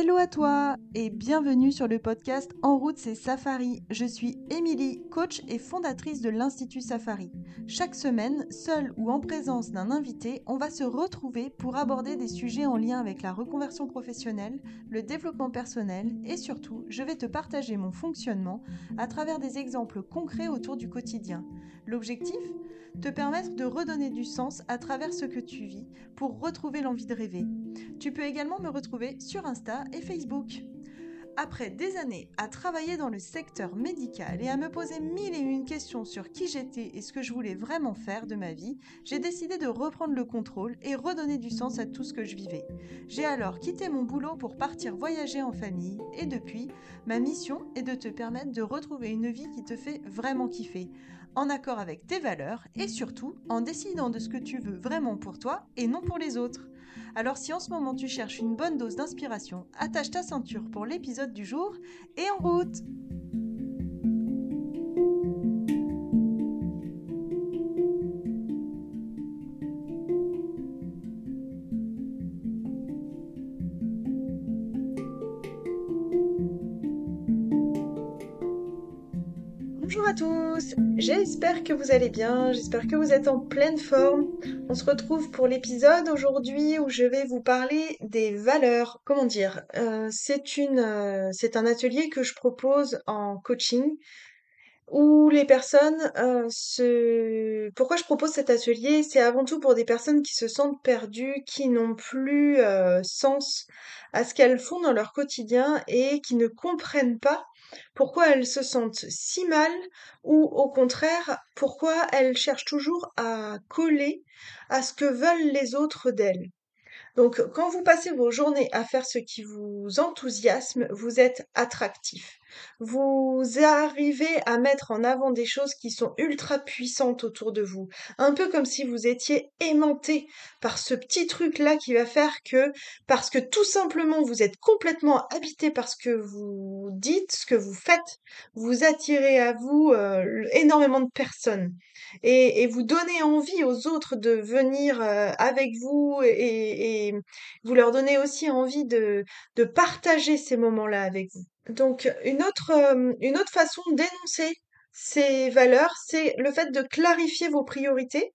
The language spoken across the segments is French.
Hello à toi et bienvenue sur le podcast En route c'est Safari. Je suis Émilie, coach et fondatrice de l'Institut Safari. Chaque semaine, seule ou en présence d'un invité, on va se retrouver pour aborder des sujets en lien avec la reconversion professionnelle, le développement personnel et surtout, je vais te partager mon fonctionnement à travers des exemples concrets autour du quotidien. L'objectif? Te permettre de redonner du sens à travers ce que tu vis pour retrouver l'envie de rêver. Tu peux également me retrouver sur Insta et Facebook. Après des années à travailler dans le secteur médical et à me poser mille et une questions sur qui j'étais et ce que je voulais vraiment faire de ma vie, j'ai décidé de reprendre le contrôle et redonner du sens à tout ce que je vivais. J'ai alors quitté mon boulot pour partir voyager en famille et depuis, ma mission est de te permettre de retrouver une vie qui te fait vraiment kiffer, en accord avec tes valeurs et surtout en décidant de ce que tu veux vraiment pour toi et non pour les autres. Alors si en ce moment tu cherches une bonne dose d'inspiration, attache ta ceinture pour l'épisode du jour et en route j'espère que vous allez bien, j'espère que vous êtes en pleine forme. On se retrouve pour l'épisode aujourd'hui où je vais vous parler des valeurs. Comment dire euh, C'est euh, c'est un atelier que je propose en coaching où les personnes euh, se. Pourquoi je propose cet atelier? C'est avant tout pour des personnes qui se sentent perdues, qui n'ont plus sens à ce qu'elles font dans leur quotidien et qui ne comprennent pas pourquoi elles se sentent si mal ou au contraire, pourquoi elles cherchent toujours à coller à ce que veulent les autres d'elles. Donc, quand vous passez vos journées à faire ce qui vous enthousiasme, vous êtes attractif. Vous arrivez à mettre en avant des choses qui sont ultra puissantes autour de vous. Un peu comme si vous étiez aimanté par ce petit truc-là qui va faire que, parce que tout simplement vous êtes complètement habité par ce que vous dites, ce que vous faites, vous attirez à vous euh, énormément de personnes. Et, vous donnez envie aux autres de venir euh, avec vous et, vous leur donnez aussi envie de, de partager ces moments-là avec vous. Donc, une autre, façon d'énoncer ces valeurs, c'est le fait de clarifier vos priorités,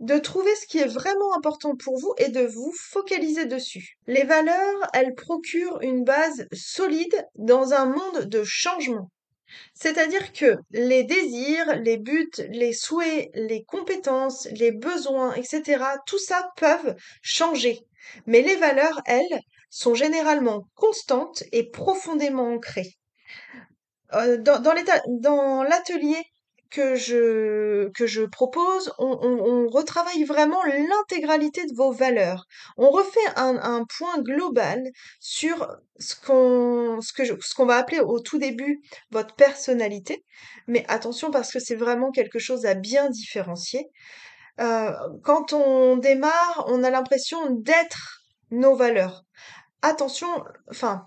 de trouver ce qui est vraiment important pour vous et de vous focaliser dessus. Les valeurs, elles procurent une base solide dans un monde de changement. C'est-à-dire que les désirs, les buts, les souhaits, les compétences, les besoins, etc., tout ça peuvent changer. Mais les valeurs, elles, sont généralement constantes et profondément ancrées. Euh, dans, l'atelier que je, que je propose, on, retravaille vraiment l'intégralité de vos valeurs. On refait un, point global sur ce qu'on ce va appeler au tout début votre personnalité. Mais attention parce que c'est vraiment quelque chose à bien différencier. Euh, quand on démarre, on a l'impression d'être nos valeurs. Attention, enfin,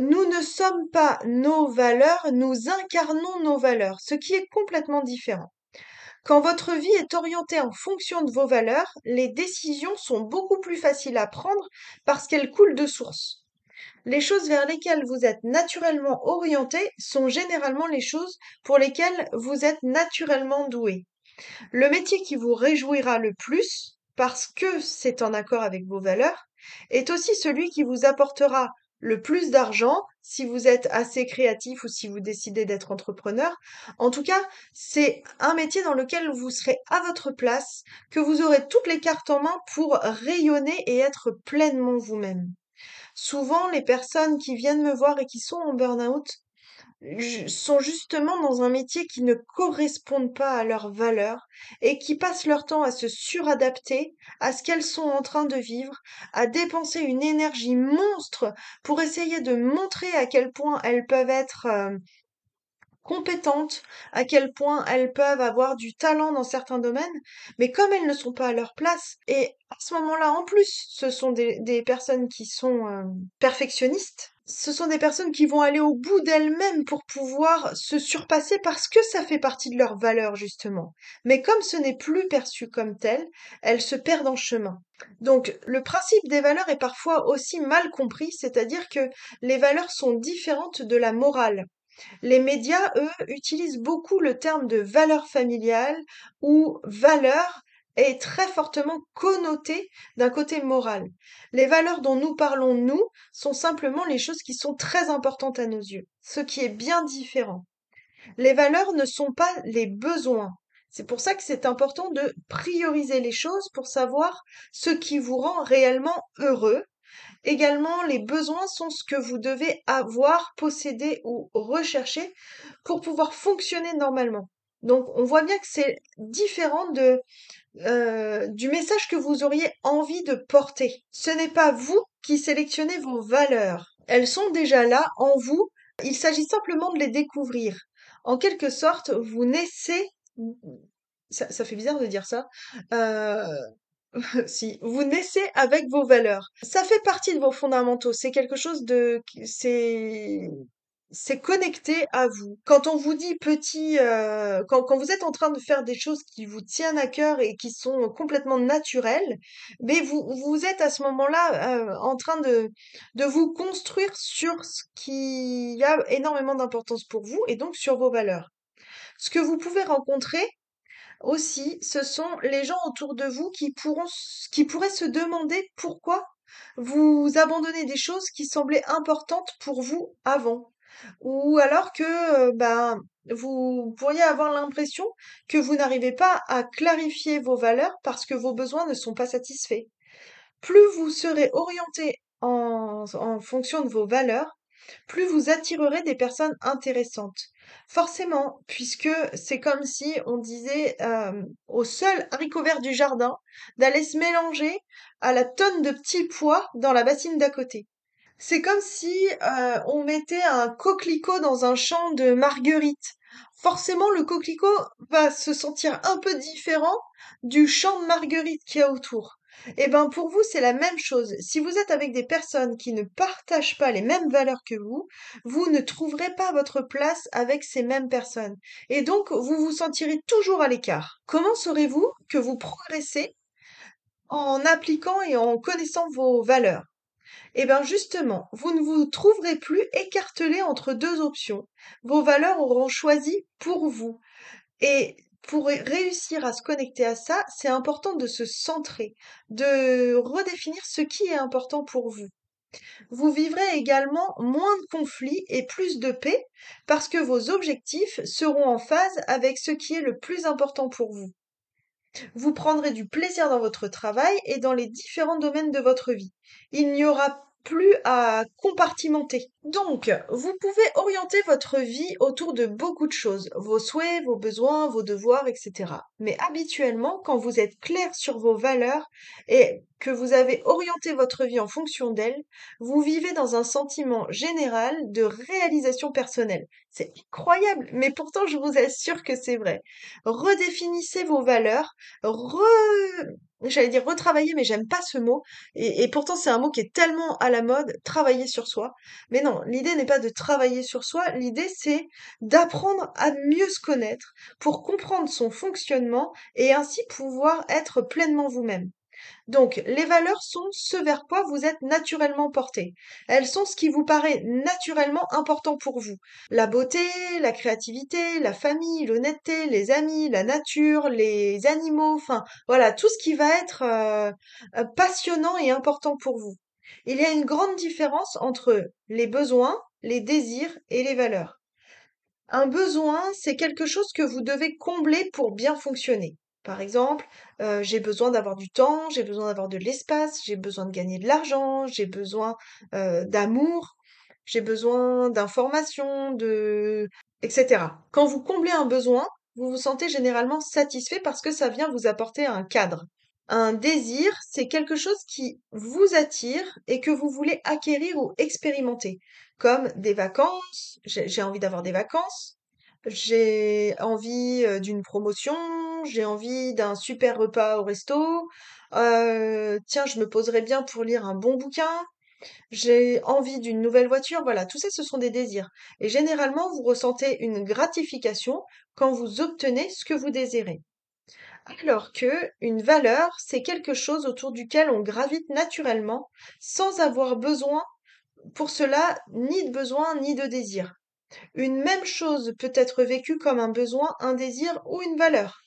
nous ne sommes pas nos valeurs, nous incarnons nos valeurs, ce qui est complètement différent. Quand votre vie est orientée en fonction de vos valeurs, les décisions sont beaucoup plus faciles à prendre parce qu'elles coulent de source. Les choses vers lesquelles vous êtes naturellement orienté sont généralement les choses pour lesquelles vous êtes naturellement doué. Le métier qui vous réjouira le plus, parce que c'est en accord avec vos valeurs, est aussi celui qui vous apportera le plus d'argent si vous êtes assez créatif ou si vous décidez d'être entrepreneur. En tout cas, c'est un métier dans lequel vous serez à votre place, que vous aurez toutes les cartes en main pour rayonner et être pleinement vous-même. Souvent, les personnes qui viennent me voir et qui sont en burn-out sont justement dans un métier qui ne correspond pas à leurs valeurs et qui passent leur temps à se suradapter à ce qu'elles sont en train de vivre, à dépenser une énergie monstre pour essayer de montrer à quel point elles peuvent être euh, compétentes, à quel point elles peuvent avoir du talent dans certains domaines, mais comme elles ne sont pas à leur place, et à ce moment-là, en plus, ce sont des, personnes qui sont euh, perfectionnistes, ce sont des personnes qui vont aller au bout d'elles-mêmes pour pouvoir se surpasser parce que ça fait partie de leur valeur, justement. Mais comme ce n'est plus perçu comme tel, elles se perdent en chemin. Donc, le principe des valeurs est parfois aussi mal compris, c'est-à-dire que les valeurs sont différentes de la morale. Les médias, eux, utilisent beaucoup le terme de valeur familiale ou valeur est très fortement connoté d'un côté moral. Les valeurs dont nous parlons, nous, sont simplement les choses qui sont très importantes à nos yeux, ce qui est bien différent. Les valeurs ne sont pas les besoins. C'est pour ça que c'est important de prioriser les choses pour savoir ce qui vous rend réellement heureux. Également, les besoins sont ce que vous devez avoir, posséder ou rechercher pour pouvoir fonctionner normalement. Donc, on voit bien que c'est différent de euh, du message que vous auriez envie de porter. Ce n'est pas vous qui sélectionnez vos valeurs. Elles sont déjà là en vous. Il s'agit simplement de les découvrir. En quelque sorte, vous naissez. Ça, ça fait bizarre de dire ça. Euh... si vous naissez avec vos valeurs, ça fait partie de vos fondamentaux. C'est quelque chose de, c'est c'est connecté à vous. Quand on vous dit petit, euh, quand, quand, vous êtes en train de faire des choses qui vous tiennent à cœur et qui sont complètement naturelles, mais vous, vous êtes à ce moment-là euh, en train de, de vous construire sur ce qui a énormément d'importance pour vous et donc sur vos valeurs. Ce que vous pouvez rencontrer aussi, ce sont les gens autour de vous qui pourront, qui pourraient se demander pourquoi vous abandonnez des choses qui semblaient importantes pour vous avant. Ou alors que, ben, vous pourriez avoir l'impression que vous n'arrivez pas à clarifier vos valeurs parce que vos besoins ne sont pas satisfaits. Plus vous serez orienté en, en fonction de vos valeurs, plus vous attirerez des personnes intéressantes. Forcément, puisque c'est comme si on disait au seul haricot vert du jardin d'aller se mélanger à la tonne de petits pois dans la bassine d'à côté. C'est comme si euh, on mettait un coquelicot dans un champ de marguerites. Forcément, le coquelicot va se sentir un peu différent du champ de marguerites qu'il y a autour. Eh ben pour vous, c'est la même chose. Si vous êtes avec des personnes qui ne partagent pas les mêmes valeurs que vous, vous ne trouverez pas votre place avec ces mêmes personnes. Et donc, vous vous sentirez toujours à l'écart. Comment saurez-vous que vous progressez en appliquant et en connaissant vos valeurs? Eh bien justement, vous ne vous trouverez plus écartelé entre deux options. Vos valeurs auront choisi pour vous. Et pour réussir à se connecter à ça, c'est important de se centrer, de redéfinir ce qui est important pour vous. Vous vivrez également moins de conflits et plus de paix parce que vos objectifs seront en phase avec ce qui est le plus important pour vous. Vous prendrez du plaisir dans votre travail et dans les différents domaines de votre vie. Il n'y aura plus à compartimenter. Donc, vous pouvez orienter votre vie autour de beaucoup de choses, vos souhaits, vos besoins, vos devoirs, etc. Mais habituellement, quand vous êtes clair sur vos valeurs et que vous avez orienté votre vie en fonction d'elles, vous vivez dans un sentiment général de réalisation personnelle. C'est incroyable, mais pourtant je vous assure que c'est vrai. Redéfinissez vos valeurs, re j'allais dire retravailler, mais j'aime pas ce mot. Et, et pourtant, c'est un mot qui est tellement à la mode, travailler sur soi. Mais non, l'idée n'est pas de travailler sur soi, l'idée c'est d'apprendre à mieux se connaître pour comprendre son fonctionnement et ainsi pouvoir être pleinement vous-même. Donc, les valeurs sont ce vers quoi vous êtes naturellement porté. Elles sont ce qui vous paraît naturellement important pour vous. La beauté, la créativité, la famille, l'honnêteté, les amis, la nature, les animaux, enfin voilà, tout ce qui va être euh, euh, passionnant et important pour vous. Il y a une grande différence entre les besoins, les désirs et les valeurs. Un besoin, c'est quelque chose que vous devez combler pour bien fonctionner. Par exemple, euh, j'ai besoin d'avoir du temps, j'ai besoin d'avoir de l'espace, j'ai besoin de gagner de l'argent, j'ai besoin euh, d'amour, j'ai besoin d'informations, de... etc. Quand vous comblez un besoin, vous vous sentez généralement satisfait parce que ça vient vous apporter un cadre. Un désir, c'est quelque chose qui vous attire et que vous voulez acquérir ou expérimenter, comme des vacances, j'ai envie d'avoir des vacances, j'ai envie d'une promotion, j'ai envie d'un super repas au resto, euh, tiens, je me poserais bien pour lire un bon bouquin. j'ai envie d'une nouvelle voiture, voilà, tout ça, ce sont des désirs. Et généralement, vous ressentez une gratification quand vous obtenez ce que vous désirez. Alors que une valeur, c'est quelque chose autour duquel on gravite naturellement sans avoir besoin pour cela ni de besoin ni de désir. Une même chose peut être vécue comme un besoin, un désir ou une valeur.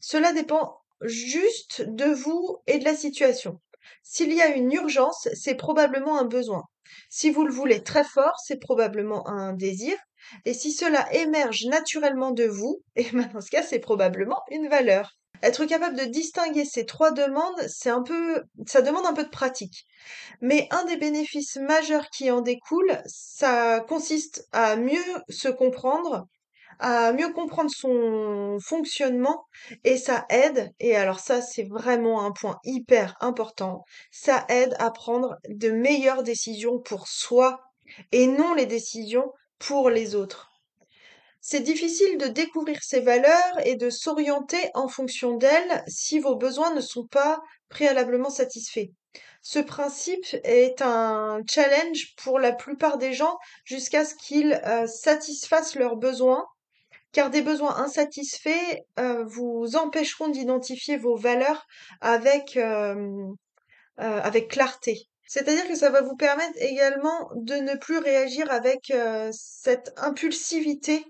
Cela dépend juste de vous et de la situation. S'il y a une urgence, c'est probablement un besoin. Si vous le voulez très fort, c'est probablement un désir. Et si cela émerge naturellement de vous, et ben, dans ce cas, c'est probablement une valeur. Être capable de distinguer ces trois demandes, c'est un peu, ça demande un peu de pratique. Mais un des bénéfices majeurs qui en découle, ça consiste à mieux se comprendre, à mieux comprendre son fonctionnement et ça aide, et alors ça c'est vraiment un point hyper important, ça aide à prendre de meilleures décisions pour soi et non les décisions pour les autres. C'est difficile de découvrir ces valeurs et de s'orienter en fonction d'elles si vos besoins ne sont pas préalablement satisfaits. Ce principe est un challenge pour la plupart des gens jusqu'à ce qu'ils euh, satisfassent leurs besoins, car des besoins insatisfaits euh, vous empêcheront d'identifier vos valeurs avec, euh, avec clarté. C'est-à-dire que ça va vous permettre également de ne plus réagir avec cette impulsivité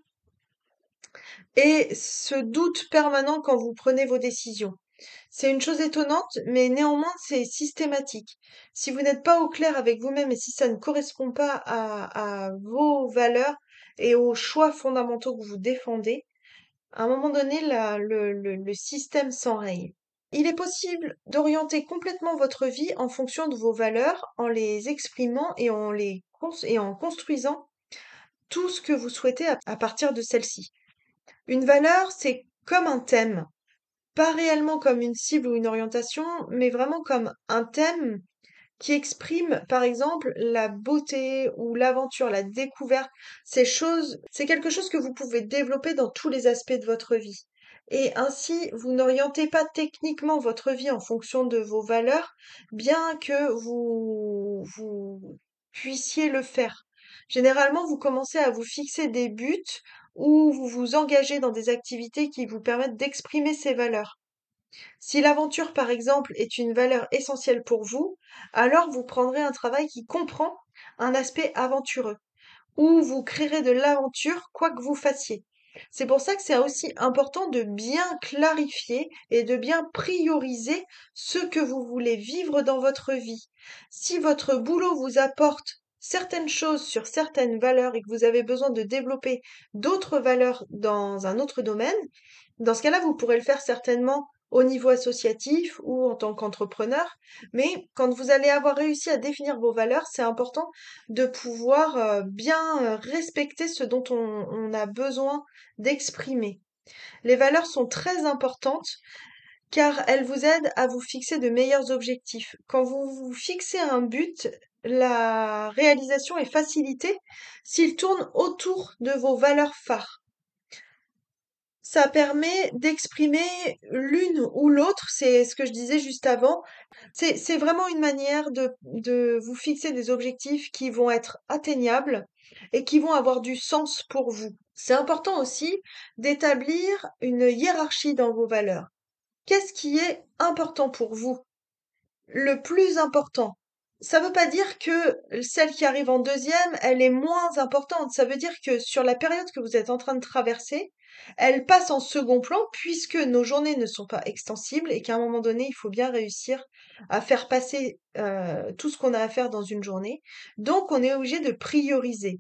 et ce doute permanent quand vous prenez vos décisions. C'est une chose étonnante, mais néanmoins c'est systématique. Si vous n'êtes pas au clair avec vous-même et si ça ne correspond pas à, vos valeurs et aux choix fondamentaux que vous défendez, à un moment donné, le, système s'enraye. Il est possible d'orienter complètement votre vie en fonction de vos valeurs, en les exprimant et en, les, et en construisant tout ce que vous souhaitez à partir de celles-ci. Une valeur, c'est comme un thème, pas réellement comme une cible ou une orientation, mais vraiment comme un thème qui exprime, par exemple, la beauté ou l'aventure, la découverte. C'est quelque chose que vous pouvez développer dans tous les aspects de votre vie. Et ainsi, vous n'orientez pas techniquement votre vie en fonction de vos valeurs, bien que vous, vous puissiez le faire. Généralement, vous commencez à vous fixer des buts ou vous vous engagez dans des activités qui vous permettent d'exprimer ces valeurs. Si l'aventure, par exemple, est une valeur essentielle pour vous, alors vous prendrez un travail qui comprend un aspect aventureux, ou vous créerez de l'aventure quoi que vous fassiez. C'est pour ça que c'est aussi important de bien clarifier et de bien prioriser ce que vous voulez vivre dans votre vie. Si votre boulot vous apporte certaines choses sur certaines valeurs et que vous avez besoin de développer d'autres valeurs dans un autre domaine, dans ce cas-là, vous pourrez le faire certainement au niveau associatif ou en tant qu'entrepreneur. Mais quand vous allez avoir réussi à définir vos valeurs, c'est important de pouvoir euh, bien euh, respecter ce dont on, on a besoin d'exprimer. Les valeurs sont très importantes car elles vous aident à vous fixer de meilleurs objectifs. Quand vous vous fixez un but, la réalisation est facilitée s'il tourne autour de vos valeurs phares. Ça permet d'exprimer l'une ou l'autre, c'est ce que je disais juste avant. C'est vraiment une manière de, vous fixer des objectifs qui vont être atteignables et qui vont avoir du sens pour vous. C'est important aussi d'établir une hiérarchie dans vos valeurs. Qu'est-ce qui est important pour vous? Le plus important, ça veut pas dire que celle qui arrive en deuxième, elle est moins importante. Ça veut dire que sur la période que vous êtes en train de traverser, elle passe en second plan puisque nos journées ne sont pas extensibles et qu'à un moment donné, il faut bien réussir à faire passer euh, tout ce qu'on a à faire dans une journée. Donc, on est obligé de prioriser.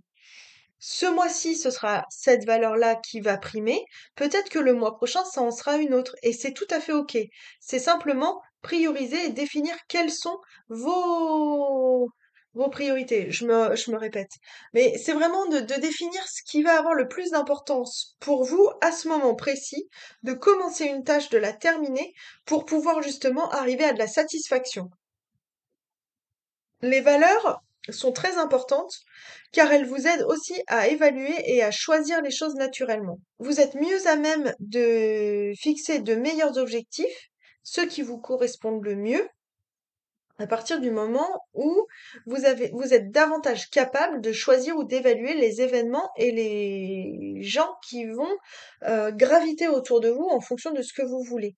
Ce mois-ci, ce sera cette valeur-là qui va primer. Peut-être que le mois prochain, ça en sera une autre. Et c'est tout à fait OK. C'est simplement prioriser et définir quelles sont vos, vos priorités. Je me, je me répète. Mais c'est vraiment de, de définir ce qui va avoir le plus d'importance pour vous à ce moment précis, de commencer une tâche, de la terminer pour pouvoir justement arriver à de la satisfaction. Les valeurs sont très importantes car elles vous aident aussi à évaluer et à choisir les choses naturellement. Vous êtes mieux à même de fixer de meilleurs objectifs ceux qui vous correspondent le mieux, à partir du moment où vous avez, vous êtes davantage capable de choisir ou d'évaluer les événements et les gens qui vont euh, graviter autour de vous en fonction de ce que vous voulez.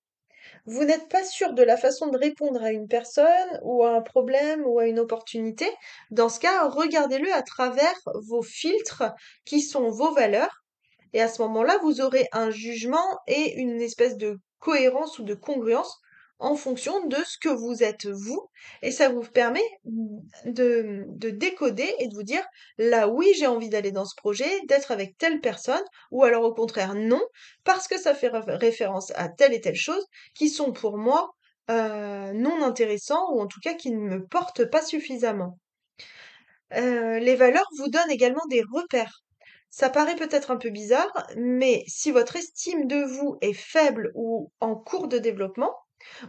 Vous n'êtes pas sûr de la façon de répondre à une personne ou à un problème ou à une opportunité. Dans ce cas, regardez-le à travers vos filtres qui sont vos valeurs. Et à ce moment-là, vous aurez un jugement et une espèce de cohérence ou de congruence en fonction de ce que vous êtes vous. Et ça vous permet de, de décoder et de vous dire, là oui, j'ai envie d'aller dans ce projet, d'être avec telle personne, ou alors au contraire non, parce que ça fait référence à telle et telle chose qui sont pour moi euh, non intéressants, ou en tout cas qui ne me portent pas suffisamment. Euh, les valeurs vous donnent également des repères. Ça paraît peut-être un peu bizarre, mais si votre estime de vous est faible ou en cours de développement,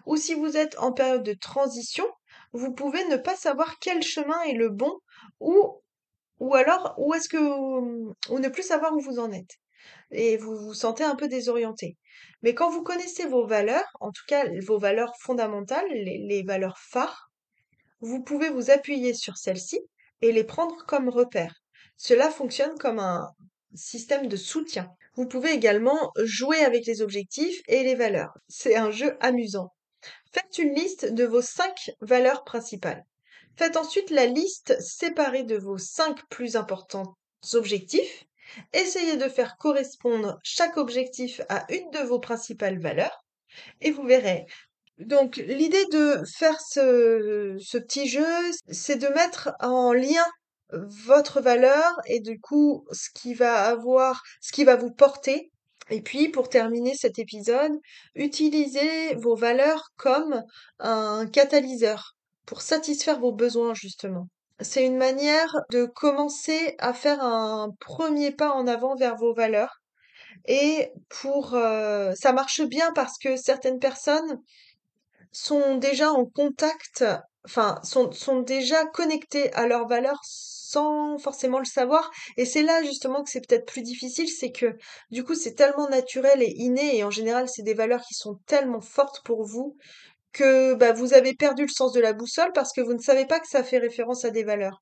ou si vous êtes en période de transition, vous pouvez ne pas savoir quel chemin est le bon ou, ou alors où est-ce que ou ne plus savoir où vous en êtes. Et vous vous sentez un peu désorienté. Mais quand vous connaissez vos valeurs, en tout cas vos valeurs fondamentales, les, les valeurs phares, vous pouvez vous appuyer sur celles-ci et les prendre comme repères. Cela fonctionne comme un système de soutien. Vous pouvez également jouer avec les objectifs et les valeurs. C'est un jeu amusant. Faites une liste de vos cinq valeurs principales. Faites ensuite la liste séparée de vos cinq plus importants objectifs. Essayez de faire correspondre chaque objectif à une de vos principales valeurs et vous verrez. Donc l'idée de faire ce, petit jeu, c'est de mettre en lien votre valeur et du coup ce qui va avoir, ce qui va vous porter. Et puis pour terminer cet épisode, utilisez vos valeurs comme un catalyseur pour satisfaire vos besoins justement. C'est une manière de commencer à faire un premier pas en avant vers vos valeurs. Et pour euh, ça marche bien parce que certaines personnes sont déjà en contact, enfin sont, sont déjà connectées à leurs valeurs sans forcément le savoir. Et c'est là justement que c'est peut-être plus difficile, c'est que du coup c'est tellement naturel et inné, et en général c'est des valeurs qui sont tellement fortes pour vous que bah, vous avez perdu le sens de la boussole parce que vous ne savez pas que ça fait référence à des valeurs.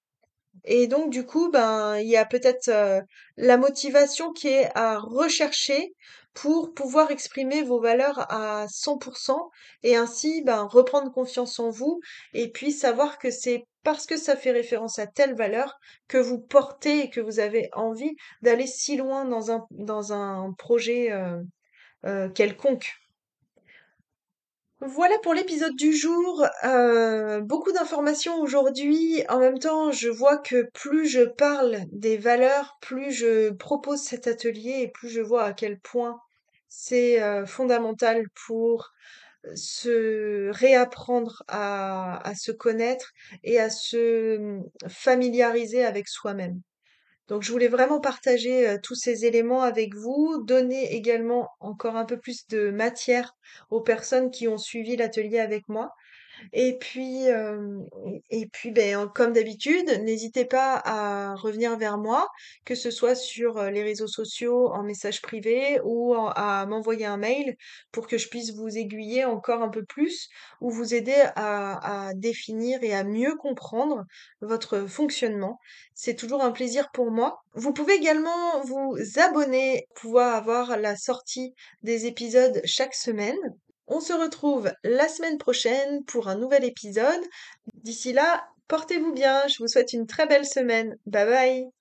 Et donc, du coup, ben, il y a peut-être euh, la motivation qui est à rechercher pour pouvoir exprimer vos valeurs à 100% et ainsi ben, reprendre confiance en vous et puis savoir que c'est parce que ça fait référence à telle valeur que vous portez et que vous avez envie d'aller si loin dans un, dans un projet euh, euh, quelconque. Voilà pour l'épisode du jour. Euh, beaucoup d'informations aujourd'hui. En même temps, je vois que plus je parle des valeurs, plus je propose cet atelier et plus je vois à quel point c'est euh, fondamental pour se réapprendre à, se connaître et à se hum, familiariser avec soi-même. Donc je voulais vraiment partager euh, tous ces éléments avec vous, donner également encore un peu plus de matière aux personnes qui ont suivi l'atelier avec moi. Et puis, euh, et puis ben, comme d'habitude, n'hésitez pas à revenir vers moi, que ce soit sur euh, les réseaux sociaux, en message privé ou à m'envoyer un mail pour que je puisse vous aiguiller encore un peu plus ou vous aider à, à définir et à mieux comprendre votre fonctionnement. C'est toujours un plaisir pour moi. Vous pouvez également vous abonner, pouvoir avoir la sortie des épisodes chaque semaine. On se retrouve la semaine prochaine pour un nouvel épisode. D'ici là, portez-vous bien, je vous souhaite une très belle semaine. Bye bye